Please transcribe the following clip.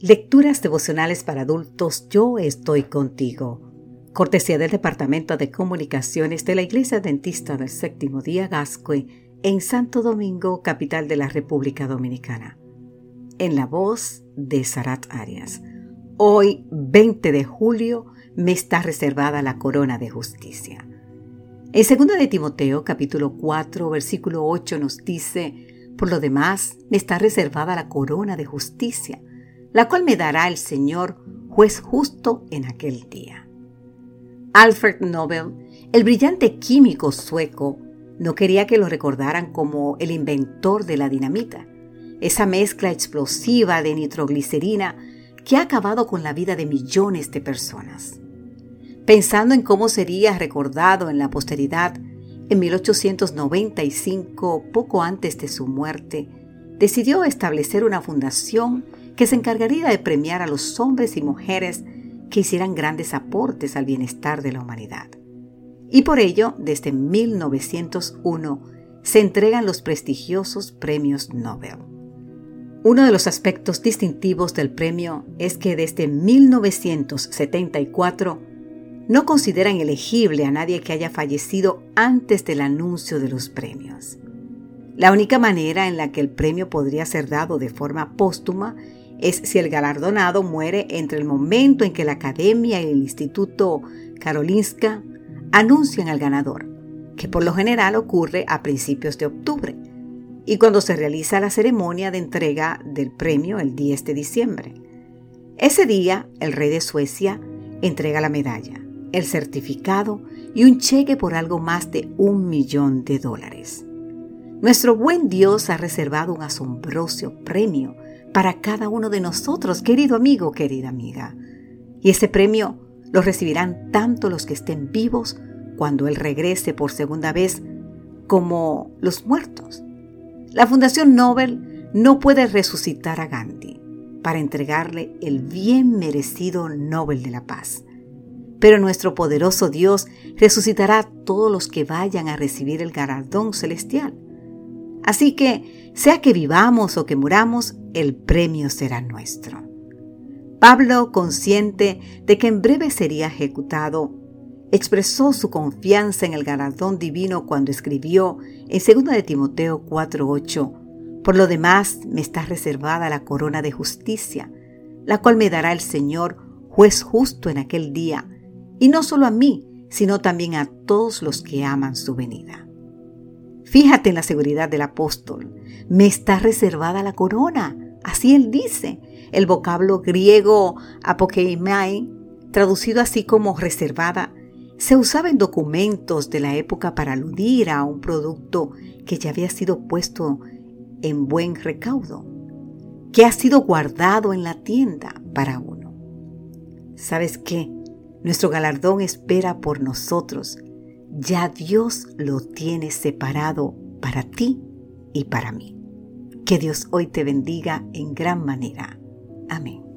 Lecturas devocionales para adultos Yo estoy contigo. Cortesía del Departamento de Comunicaciones de la Iglesia Dentista del Séptimo Día Gascue en Santo Domingo, capital de la República Dominicana. En la voz de Sarat Arias. Hoy, 20 de julio, me está reservada la corona de justicia. En 2 de Timoteo, capítulo 4, versículo 8 nos dice, por lo demás, me está reservada la corona de justicia la cual me dará el Señor, juez justo en aquel día. Alfred Nobel, el brillante químico sueco, no quería que lo recordaran como el inventor de la dinamita, esa mezcla explosiva de nitroglicerina que ha acabado con la vida de millones de personas. Pensando en cómo sería recordado en la posteridad, en 1895, poco antes de su muerte, decidió establecer una fundación que se encargaría de premiar a los hombres y mujeres que hicieran grandes aportes al bienestar de la humanidad. Y por ello, desde 1901, se entregan los prestigiosos premios Nobel. Uno de los aspectos distintivos del premio es que desde 1974 no consideran elegible a nadie que haya fallecido antes del anuncio de los premios. La única manera en la que el premio podría ser dado de forma póstuma es si el galardonado muere entre el momento en que la Academia y el Instituto Karolinska anuncian al ganador, que por lo general ocurre a principios de octubre, y cuando se realiza la ceremonia de entrega del premio el 10 de diciembre. Ese día, el rey de Suecia entrega la medalla, el certificado y un cheque por algo más de un millón de dólares. Nuestro buen Dios ha reservado un asombroso premio para cada uno de nosotros, querido amigo, querida amiga. Y ese premio lo recibirán tanto los que estén vivos cuando Él regrese por segunda vez como los muertos. La Fundación Nobel no puede resucitar a Gandhi para entregarle el bien merecido Nobel de la Paz. Pero nuestro poderoso Dios resucitará a todos los que vayan a recibir el galardón celestial. Así que, sea que vivamos o que muramos, el premio será nuestro. Pablo, consciente de que en breve sería ejecutado, expresó su confianza en el galardón divino cuando escribió en 2 de Timoteo 4:8, Por lo demás me está reservada la corona de justicia, la cual me dará el Señor, juez justo en aquel día, y no solo a mí, sino también a todos los que aman su venida. Fíjate en la seguridad del apóstol. Me está reservada la corona. Así él dice. El vocablo griego apokeimai, traducido así como reservada, se usaba en documentos de la época para aludir a un producto que ya había sido puesto en buen recaudo, que ha sido guardado en la tienda para uno. ¿Sabes qué? Nuestro galardón espera por nosotros ya Dios lo tiene separado para ti y para mí. Que Dios hoy te bendiga en gran manera. Amén.